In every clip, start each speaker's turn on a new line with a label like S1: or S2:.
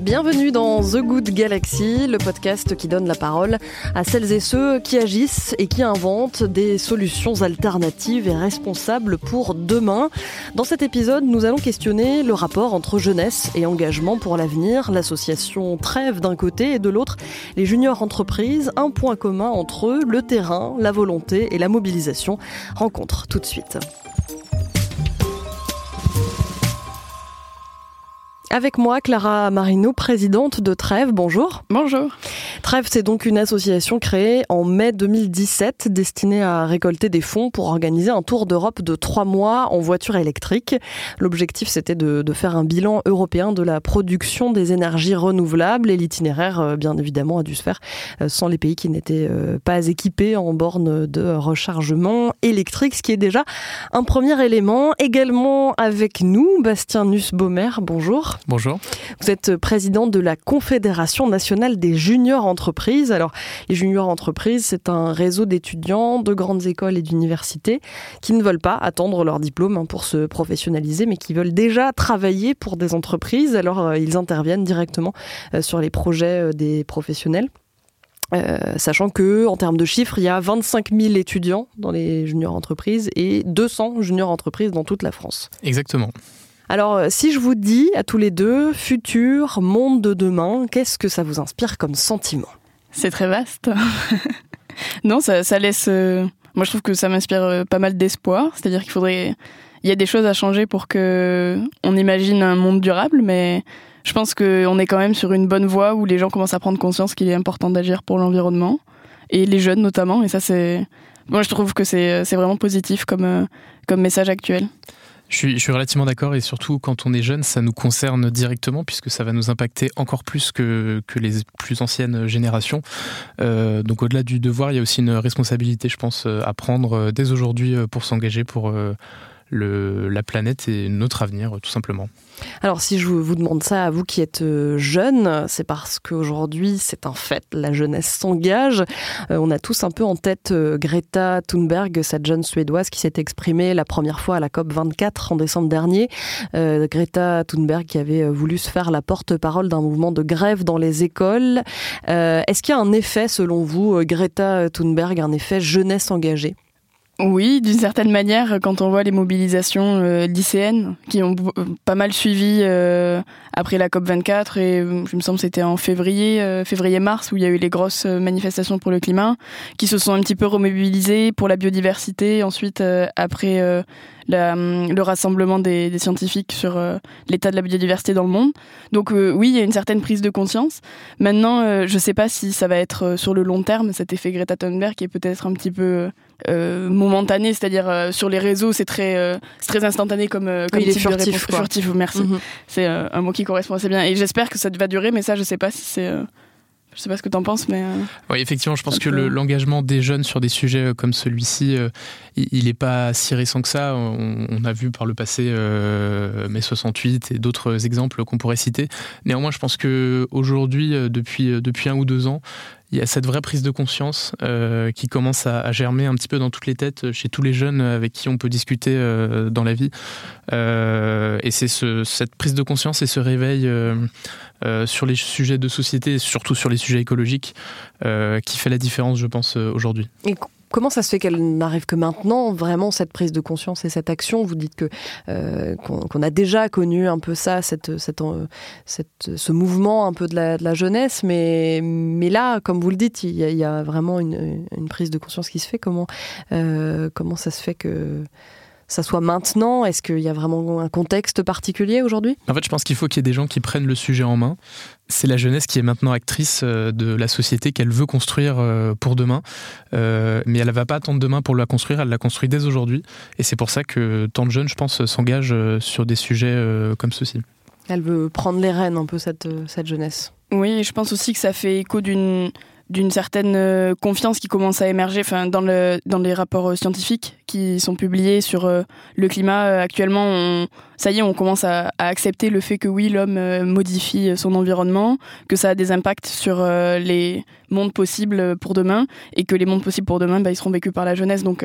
S1: Bienvenue dans The Good Galaxy, le podcast qui donne la parole à celles et ceux qui agissent et qui inventent des solutions alternatives et responsables pour demain. Dans cet épisode, nous allons questionner le rapport entre jeunesse et engagement pour l'avenir, l'association Trêve d'un côté et de l'autre, les juniors entreprises, un point commun entre eux, le terrain, la volonté et la mobilisation. Rencontre tout de suite. Avec moi, Clara Marino, présidente de Trèves. Bonjour.
S2: Bonjour.
S1: Trèves, c'est donc une association créée en mai 2017 destinée à récolter des fonds pour organiser un tour d'Europe de trois mois en voiture électrique. L'objectif, c'était de, faire un bilan européen de la production des énergies renouvelables et l'itinéraire, euh, bien évidemment, a dû se faire euh, sans les pays qui n'étaient euh, pas équipés en bornes de rechargement électrique, ce qui est déjà un premier élément. Également avec nous, Bastien Nussbaumer. Bonjour.
S3: Bonjour.
S1: Vous êtes président de la Confédération nationale des juniors entreprises. Alors, les juniors entreprises, c'est un réseau d'étudiants de grandes écoles et d'universités qui ne veulent pas attendre leur diplôme hein, pour se professionnaliser, mais qui veulent déjà travailler pour des entreprises. Alors, euh, ils interviennent directement euh, sur les projets euh, des professionnels. sachant que, en termes de chiffres, il y a 25 000 étudiants dans les juniors entreprises et 200 juniors entreprises dans toute la France.
S3: Exactement.
S1: Alors, euh, si je vous dis à tous les deux, futur, monde de demain, qu'est-ce que ça vous inspire comme sentiment
S2: C'est très vaste. non, ça, laisse. Euh, moi, je trouve que ça m'inspire euh, pas mal d'espoir. C'est-à-dire qu'il faudrait. Il y a des choses à changer pour que on imagine un monde durable, mais je pense qu'on est quand même sur une bonne voie où les gens commencent à prendre conscience qu'il est important d'agir pour l'environnement et les jeunes notamment. Et ça, c'est. Moi, je trouve que c'est vraiment positif comme, comme message actuel.
S3: Je suis, je suis, relativement d'accord et surtout quand on est jeune, ça nous concerne directement puisque ça va nous impacter encore plus que, que les plus anciennes générations. Euh, donc au-delà du devoir, il y a aussi une responsabilité, je pense, à prendre euh, dès aujourd'hui euh, pour s'engager pour la planète et notre avenir, tout simplement.
S1: Alors si je vous demande ça à vous qui êtes euh, jeune, c'est parce qu'aujourd'hui c'est un fait, la jeunesse s'engage. Euh, on a tous un peu en tête euh, Greta Thunberg, cette jeune suédoise qui s'est exprimée la première fois à la COP 24 en décembre dernier. Greta Thunberg qui avait voulu se faire la porte-parole d'un mouvement de grève dans les écoles. Est-ce qu'il y a un effet selon vous, Greta Thunberg, un effet jeunesse engagée?
S2: Oui, d'une certaine manière, quand on voit les mobilisations euh, lycéennes qui ont euh, pas mal suivi euh, après la COP 24 et je me semble c'était en février, février-mars où il y a eu les grosses manifestations pour le climat, qui se sont un petit peu remobilisées pour la biodiversité. Ensuite, après Hum, le rassemblement des, scientifiques sur euh, l'état de la biodiversité dans le monde. Donc euh, oui, il y a une certaine prise de conscience. Maintenant, euh, je ne sais pas si ça va être sur le long terme, cet effet Greta Thunberg qui est peut-être un petit peu momentané, c'est-à-dire sur les réseaux, c'est très, très instantané comme, comme
S1: il est furtif,
S2: furtif, merci. Mhm. C'est un mot qui correspond assez bien. Et j'espère que ça va durer, mais ça, je ne sais pas si c'est je sais pas ce que tu en penses, mais. Euh,
S3: oui, effectivement, je pense que l'engagement des jeunes sur des sujets euh, comme celui-ci, euh, il n'est pas si récent que ça. On, a vu par le passé mai 68 et d'autres exemples qu'on pourrait citer. Néanmoins, je pense qu'aujourd'hui, depuis, depuis un ou deux ans, il y a cette vraie prise de conscience euh, qui commence à, germer un petit peu dans toutes les têtes chez tous les jeunes avec qui on peut discuter euh, dans la vie. Euh, et c'est ce, cette prise de conscience et ce réveil sur les sujets de société, surtout sur les sujets écologiques, qui fait la différence, je pense, aujourd'hui.
S1: Comment ça se fait qu'elle n'arrive que maintenant, vraiment, cette prise de conscience et cette action? Vous dites que euh, qu'on a déjà connu un peu ça, cette, euh, ce mouvement un peu de la, jeunesse, mais, là, comme vous le dites, il y a, vraiment une, prise de conscience qui se fait. Comment, euh, comment ça se fait que ça soit maintenant? Est-ce qu'il y a vraiment un contexte particulier aujourd'hui?
S3: En fait, je pense qu'il faut qu'il y ait des gens qui prennent le sujet en main. C'est la jeunesse qui est maintenant actrice euh, de la société qu'elle veut construire euh, pour demain. Euh, mais elle ne va pas attendre demain pour la construire, elle la construit dès aujourd'hui. Et c'est pour ça que tant de jeunes, je pense, s'engagent sur des sujets comme ceux-ci.
S1: Elle veut prendre les rênes un peu, cette, cette jeunesse.
S2: Oui, je pense aussi que ça fait écho d'une d'une certaine euh, confiance qui commence à émerger enfin, dans, le, dans les rapports euh, scientifiques qui sont publiés sur euh, le climat. Actuellement, ça y est, on commence à, accepter le fait que oui, l'homme modifie son environnement, que ça a des impacts sur les mondes possibles pour demain et que les mondes possibles pour demain, bah, ils seront vécus par la jeunesse. Donc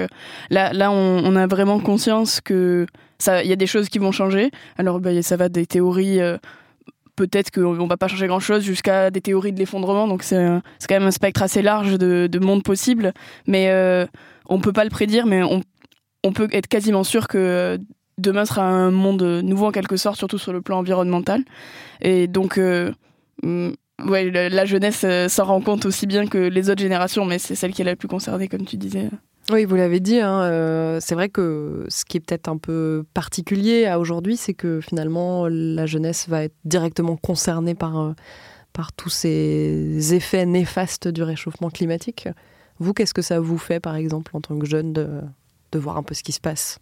S2: là, là on, on, a vraiment conscience que il y a des choses qui vont changer. Alors, bah, ça va des théories peut-être qu'on va pas changer grand-chose jusqu'à des théories de l'effondrement. Donc c'est quand même un spectre assez large de, de mondes possibles. Mais euh, on peut pas le prédire, mais on, peut être quasiment sûr que demain sera un monde nouveau en quelque sorte, surtout sur le plan environnemental. Et donc, euh, mm, la, jeunesse euh, s'en rend compte aussi bien que les autres générations, mais c'est celle qui est la plus concernée, comme tu disais.
S1: Oui, vous l'avez dit, hein, euh, c'est vrai que ce qui est peut-être un peu particulier à aujourd'hui, c'est que finalement la jeunesse va être directement concernée par, par tous ces effets néfastes du réchauffement climatique. Vous, qu'est-ce que ça vous fait, par exemple, en tant que jeune, de, de voir un peu ce qui se passe?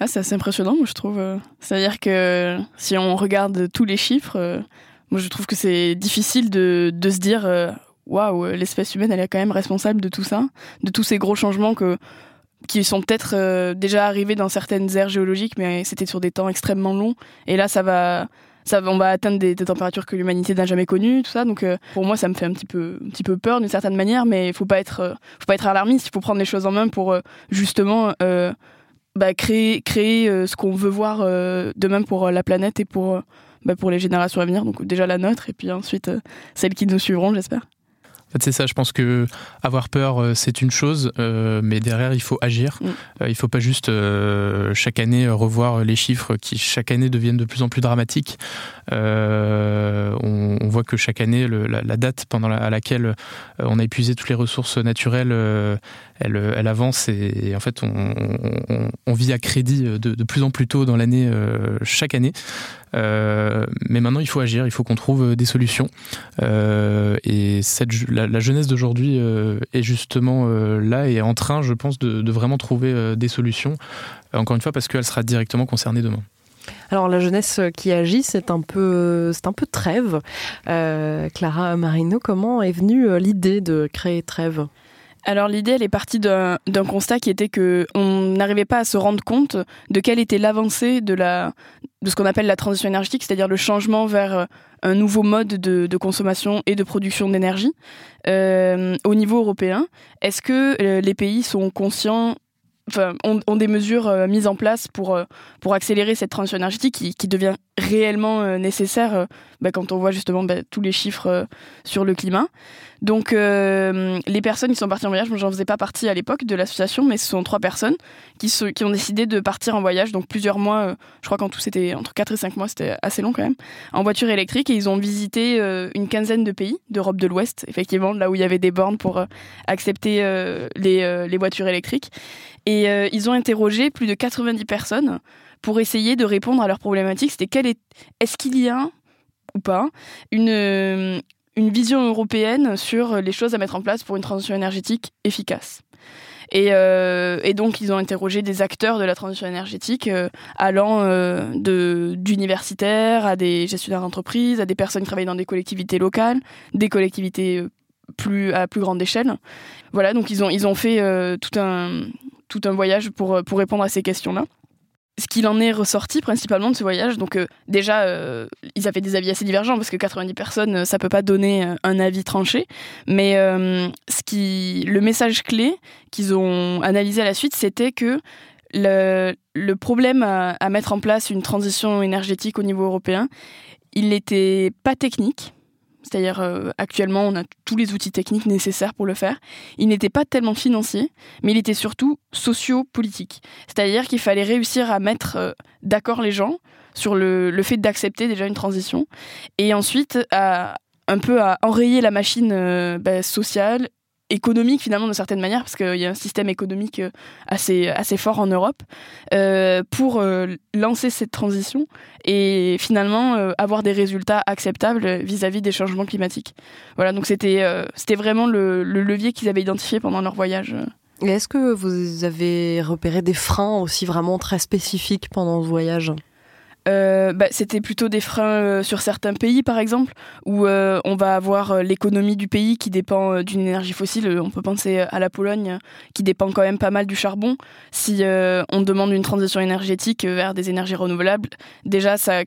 S2: Ah, c'est assez impressionnant, moi, je trouve. Euh. C'est-à-dire que si on regarde tous les chiffres, euh, moi, je trouve que c'est difficile de, de, se dire euh, waouh, l'espèce humaine, elle est quand même responsable de tout ça, de tous ces gros changements que, qui sont peut-être déjà arrivés dans certaines aires géologiques, mais c'était sur des temps extrêmement longs. Et là, ça va. Ça, on va atteindre des, températures que l'humanité n'a jamais connues, tout ça. Donc, pour moi, ça me fait un petit peu, un petit peu peur d'une certaine manière, mais il faut être, faut pas être alarmiste. Il faut prendre les choses en main pour justement bah, créer, créer euh, ce qu'on veut voir euh, demain pour euh, la planète et pour, bah, pour les générations à venir. Donc déjà la nôtre et puis ensuite celles qui nous suivront, j'espère.
S3: En fait, c'est ça. Je pense que avoir peur, c'est une chose, mais derrière, il faut agir. Mm. il faut pas juste chaque année revoir les chiffres qui chaque année deviennent de plus en plus dramatiques. On, voit que chaque année, la, date pendant à laquelle on a épuisé toutes les ressources naturelles elle, avance et, en fait on, vit à crédit de, plus en plus tôt dans l'année euh, chaque année. Euh, mais maintenant il faut agir, il faut qu'on trouve des solutions. Euh, et la, jeunesse d'aujourd'hui est justement là et est en train, je pense, de, vraiment trouver des solutions. Encore une fois parce qu'elle sera directement concernée demain.
S1: Alors la jeunesse qui agit, c'est un peu, c'est un peu Trèves. Clara Marino, comment est venue l'idée de créer Trèves
S2: alors l'idée, elle est partie d'un constat qui était que on n'arrivait pas à se rendre compte de quelle était l'avancée de la de ce qu'on appelle la transition énergétique, c'est-à-dire le changement vers euh, un nouveau mode de, consommation et de production d'énergie euh, au niveau européen. Est-ce que euh, les pays sont conscients Ont, des mesures mises en place pour, pour accélérer cette transition énergétique qui, qui devient réellement nécessaire bah, quand on voit justement bah, tous les chiffres sur le climat. Donc euh, les personnes qui sont parties en voyage, moi j'en faisais pas partie à l'époque de l'association, mais ce sont trois personnes qui, qui ont décidé de partir en voyage, donc plusieurs mois, euh, je crois qu'en tout c'était entre 4 et 5 mois, c'était assez long quand même, en voiture électrique, et ils ont visité euh, une quinzaine de pays d'Europe de l'Ouest, effectivement, là où il y avait des bornes pour accepter les, les, voitures électriques. Et ils ont interrogé plus de 90 personnes pour essayer de répondre à leurs problématiques. C'était quel est, est-ce qu'il y a ou pas une une vision européenne sur les choses à mettre en place pour une transition énergétique efficace? Et, euh, donc, ils ont interrogé des acteurs de la transition énergétique, euh, allant euh, de d'universitaires à des gestionnaires d'entreprises, à des personnes qui travaillent dans des collectivités locales, des collectivités plus à plus grande échelle. Voilà, donc ils ont ils ont fait tout un tout un voyage pour pour répondre à ces questions-là ce qu'il en est ressorti principalement de ce voyage, donc euh, déjà, euh, ils avaient des avis assez divergents parce que 90 personnes, euh, ça peut pas donner un avis tranché. Mais ce qui, le message clé qu'ils ont analysé à la suite, c'était que le, le problème à, mettre en place une transition énergétique au niveau européen, il n'était pas technique, c'est-à-dire euh, actuellement on a tous les outils techniques nécessaires pour le faire. Il n'était pas tellement financier, mais il était surtout socio-politique. C'est-à-dire qu'il fallait réussir à mettre euh, d'accord les gens sur le, fait d'accepter déjà une transition, et ensuite un peu à enrayer la machine euh, bah, sociale économique finalement de certaine manière parce qu'il y a un système économique euh, assez assez fort en Europe euh, pour euh, lancer cette transition et finalement avoir des résultats acceptables vis-à-vis des changements climatiques. Voilà donc c'était c'était vraiment le, le levier qu'ils avaient identifié pendant leur voyage.
S1: Est-ce que vous avez repéré des freins aussi vraiment très spécifiques pendant ce voyage?
S2: Euh, bah, c'était plutôt des freins euh, sur certains pays, par exemple, où euh, on va avoir l'économie du pays qui dépend d'une énergie fossile. On peut penser à la Pologne, qui dépend quand même pas mal du charbon. Si on demande une transition énergétique vers des énergies renouvelables, déjà ça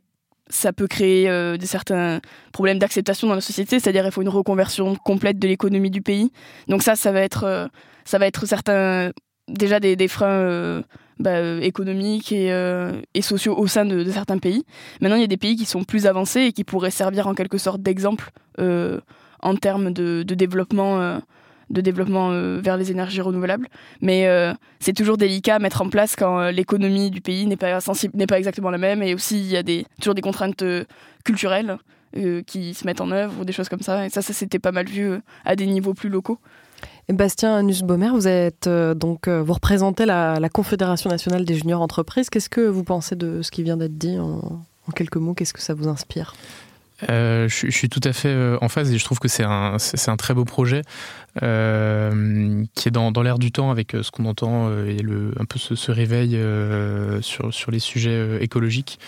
S2: ça peut créer des certains problèmes d'acceptation dans la société, c'est-à-dire il faut une reconversion complète de l'économie du pays. Donc ça, ça va être, ça va être certains déjà des, des freins bah, économiques et, et, sociaux au sein de, certains pays. Maintenant, il y a des pays qui sont plus avancés et qui pourraient servir en quelque sorte d'exemple en termes de, développement de développement euh, vers les énergies renouvelables. Mais euh, c'est toujours délicat à mettre en place quand euh, l'économie du pays n'est pas, pas exactement la même. Et aussi, il y a toujours des contraintes culturelles qui se mettent en œuvre ou des choses comme ça. Et ça, ça s'était pas mal vu à des niveaux plus locaux.
S1: Et Bastien Nussbaumer, vous êtes donc vous représentez la, Confédération nationale des juniors entreprises. Qu'est-ce que vous pensez de ce qui vient d'être dit en quelques mots? Qu'est-ce que ça vous inspire?
S3: Euh, je, suis tout à fait euh, en phase et je trouve que c'est un, très beau projet euh, qui est dans, l'air du temps avec ce qu'on entend et un peu ce, réveil sur, les sujets écologiques.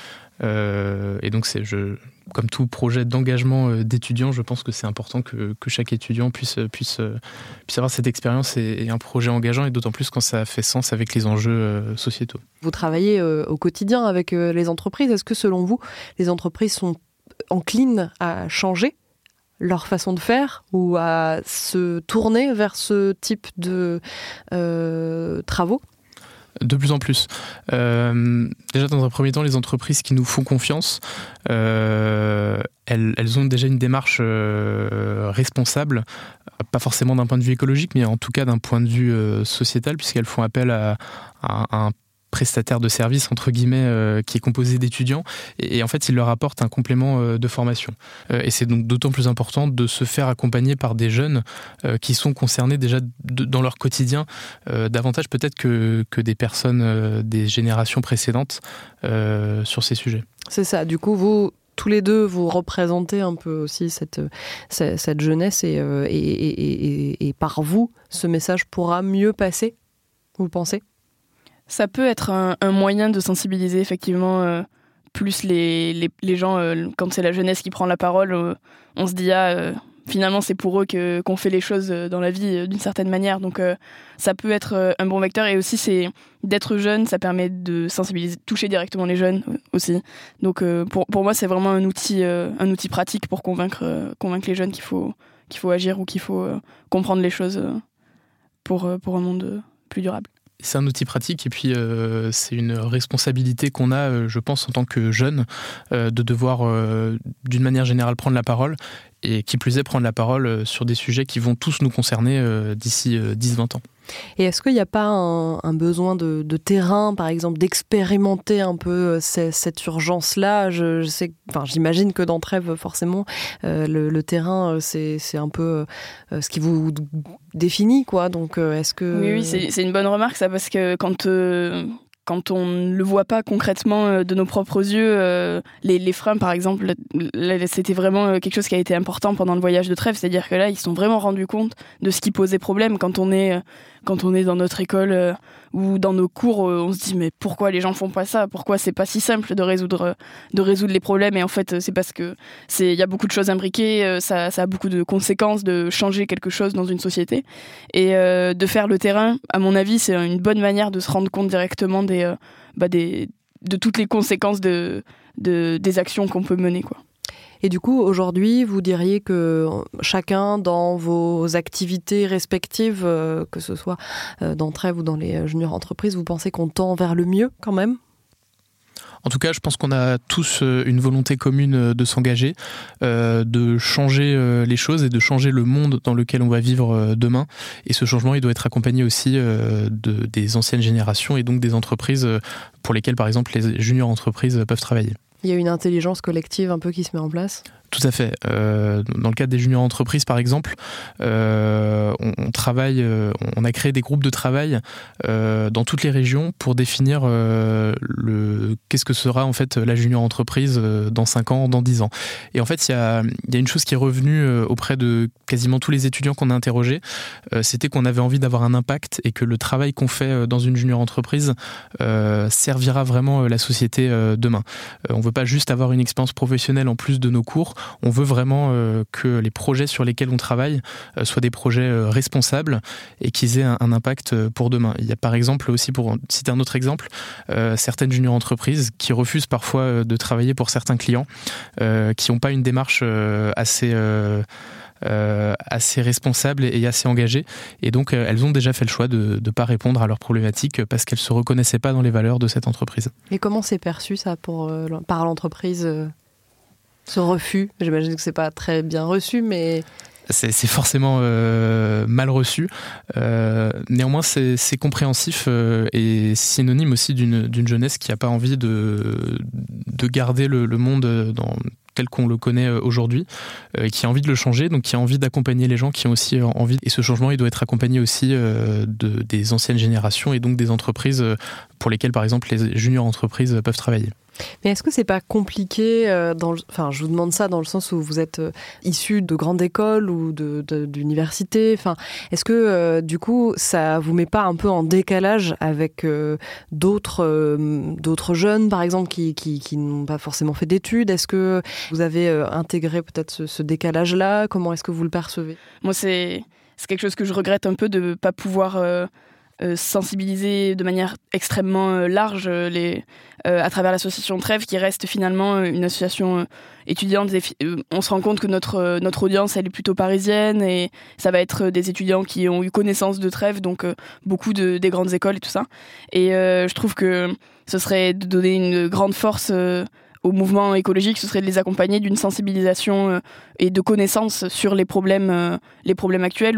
S3: et donc, je, comme tout projet d'engagement d'étudiants, je pense que c'est important que, que, chaque étudiant puisse, puisse, puisse avoir cette expérience et, un projet engageant, et d'autant plus quand ça fait sens avec les enjeux sociétaux.
S1: Vous travaillez au quotidien avec les entreprises. Est-ce que selon vous, les entreprises sont enclines à changer leur façon de faire ou à se tourner vers ce type de euh, travaux?
S3: De plus en plus. Euh, déjà, dans un premier temps, les entreprises qui nous font confiance, euh, elles, ont déjà une démarche responsable, pas forcément d'un point de vue écologique, mais en tout cas d'un point de vue sociétal, puisqu'elles font appel à un prestataire de service entre guillemets euh, qui est composé d'étudiants et, en fait il leur apporte un complément euh, de formation. Euh, et c'est donc d'autant plus important de se faire accompagner par des jeunes qui sont concernés déjà dans leur quotidien davantage peut-être que, que des personnes des générations précédentes sur ces sujets.
S1: C'est ça, du coup vous tous les deux, vous représentez un peu aussi cette, cette, jeunesse et, et, et, et, par vous, ce message pourra mieux passer, vous pensez?
S2: Ça peut être un, moyen de sensibiliser effectivement euh, plus les, gens. Euh, quand c'est la jeunesse qui prend la parole, euh, on se dit ah finalement c'est pour eux qu'on fait les choses dans la vie d'une certaine manière. Donc ça peut être un bon vecteur et aussi c'est d'être jeune, ça permet de sensibiliser, toucher directement les jeunes aussi. Donc pour, pour moi c'est vraiment un outil un outil pratique pour convaincre convaincre les jeunes qu'il faut qu'il faut agir ou qu'il faut comprendre les choses pour pour un monde plus durable
S3: c'est un outil pratique et puis euh, c'est une responsabilité qu'on a, euh, je pense, en tant que jeune, euh, de devoir, d'une manière générale, prendre la parole et qui plus est, prendre la parole sur des sujets qui vont tous nous concerner d'ici 10-20 ans.
S1: Et est-ce qu'il n'y a pas un, besoin de, terrain, par exemple, d'expérimenter un peu cette urgence-là? Je, sais, enfin, J'imagine que dans Trèves, forcément, le, terrain, c'est un peu ce qui vous définit. Quoi. Donc, est-ce que...
S2: Oui, oui c'est une bonne remarque, ça, parce que quand, quand on ne le voit pas concrètement euh, de nos propres yeux, euh, les, freins par exemple, c'était vraiment euh, quelque chose qui a été important pendant le voyage de trêve, c'est-à-dire que là ils se sont vraiment rendus compte de ce qui posait problème quand on est quand on est dans notre école ou dans nos cours, on se dit mais pourquoi les gens font pas ça? Pourquoi c'est pas si simple de résoudre de résoudre les problèmes? Et en fait c'est parce que c'est il y a beaucoup de choses imbriquées, ça, ça, a beaucoup de conséquences de changer quelque chose dans une société. Et de faire le terrain. À mon avis c'est une bonne manière de se rendre compte directement des euh, bah, de toutes les conséquences de des actions qu'on peut mener. Quoi.
S1: Et du coup, aujourd'hui, vous diriez que chacun dans vos activités respectives, euh, que ce soit euh, dans Trèves ou dans les juniors entreprises, vous pensez qu'on tend vers le mieux quand même?
S3: En tout cas, je pense qu'on a tous euh, une volonté commune euh, de s'engager, euh, de changer les choses et de changer le monde dans lequel on va vivre demain. Et ce changement, il doit être accompagné aussi de, des anciennes générations et donc des entreprises pour lesquelles, par exemple, les juniors entreprises peuvent travailler.
S1: Il y a une intelligence collective un peu qui se met en place?
S3: Tout à fait. Euh, dans le cadre des juniors entreprises, par exemple, euh, on, travaille, euh, on a créé des groupes de travail dans toutes les régions pour définir le qu'est-ce que sera en fait la junior entreprise dans 5 ans, dans 10 ans. Et en fait, il y a, y a, une chose qui est revenue auprès de quasiment tous les étudiants qu'on a interrogés, c'était qu'on avait envie d'avoir un impact et que le travail qu'on fait dans une junior entreprise servira vraiment la société demain. on veut pas juste avoir une expérience professionnelle en plus de nos cours, on veut vraiment euh, que les projets sur lesquels on travaille euh, soient des projets euh, responsables et qu'ils aient un, impact pour demain. Il y a par exemple aussi, pour citer un autre exemple, certaines junior entreprises qui refusent parfois de travailler pour certains clients qui n'ont pas une démarche assez assez responsables et assez engagées. Et donc, elles ont déjà fait le choix de ne pas répondre à leurs problématiques parce qu'elles ne se reconnaissaient pas dans les valeurs de cette entreprise.
S1: Et comment c'est perçu ça par l'entreprise ce refus J'imagine que c'est pas très bien reçu, mais
S3: c'est forcément euh, mal reçu. Euh, néanmoins, c'est compréhensif euh, et synonyme aussi d'une jeunesse qui n'a pas envie de, de garder le, monde dans, tel qu'on le connaît aujourd'hui, qui a envie de le changer, donc qui a envie d'accompagner les gens qui ont aussi envie. Et ce changement, il doit être accompagné aussi de, des anciennes générations et donc des entreprises pour lesquelles, par exemple, les juniors entreprises peuvent travailler.
S1: Mais est-ce que c'est pas compliqué euh, dans Enfin, je vous demande ça dans le sens où vous êtes euh, issu de grandes écoles ou d'universités. Enfin, est-ce que euh, du coup, ça vous met pas un peu en décalage avec d'autres d'autres jeunes, par exemple, qui, qui, n'ont pas forcément fait d'études? Est-ce que vous avez intégré peut-être ce, ce décalage-là? Comment est-ce que vous le percevez?
S2: Moi, c'est c'est quelque chose que je regrette un peu de ne pas pouvoir euh, sensibiliser de manière extrêmement euh, large euh, les, à travers l'association Trèves, qui reste finalement une association étudiante. on se rend compte que notre, notre audience, elle est plutôt parisienne et ça va être des étudiants qui ont eu connaissance de Trèves, donc beaucoup de, des grandes écoles et tout ça. Et je trouve que ce serait de donner une grande force au mouvement écologique, ce serait de les accompagner d'une sensibilisation et de connaissances sur les problèmes, les problèmes actuels,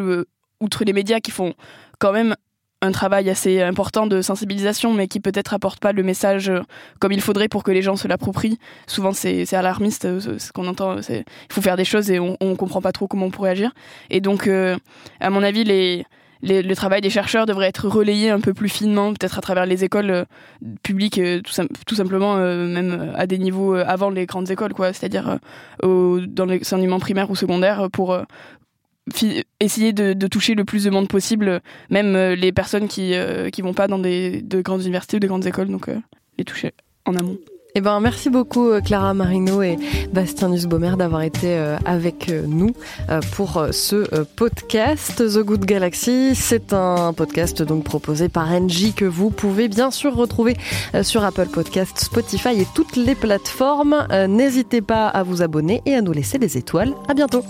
S2: outre les médias qui font quand même un travail assez important de sensibilisation, mais qui peut-être apporte pas le message euh, comme il faudrait pour que les gens se l'approprient. Souvent, c'est alarmiste, euh, ce qu'on entend. Il faut faire des choses et on, on comprend pas trop comment on pourrait agir. Et donc, euh, à mon avis, les, le travail des chercheurs devrait être relayé un peu plus finement, peut-être à travers les écoles publiques, tout, simplement, même à des niveaux avant les grandes écoles, quoi. C'est-à-dire dans l'enseignement primaire ou secondaire, pour essayer de, toucher le plus de monde possible, même euh, les personnes qui euh, qui vont pas dans des de grandes universités ou des grandes écoles, donc euh, les toucher en amont.
S1: Eh ben, merci beaucoup Clara Marino et Bastien Nussbaumer d'avoir été avec nous pour ce podcast The Good Galaxy. C'est un podcast donc proposé par Engie que vous pouvez bien sûr retrouver sur Apple Podcast, Spotify et toutes les plateformes. N'hésitez pas à vous abonner et à nous laisser des étoiles. À bientôt.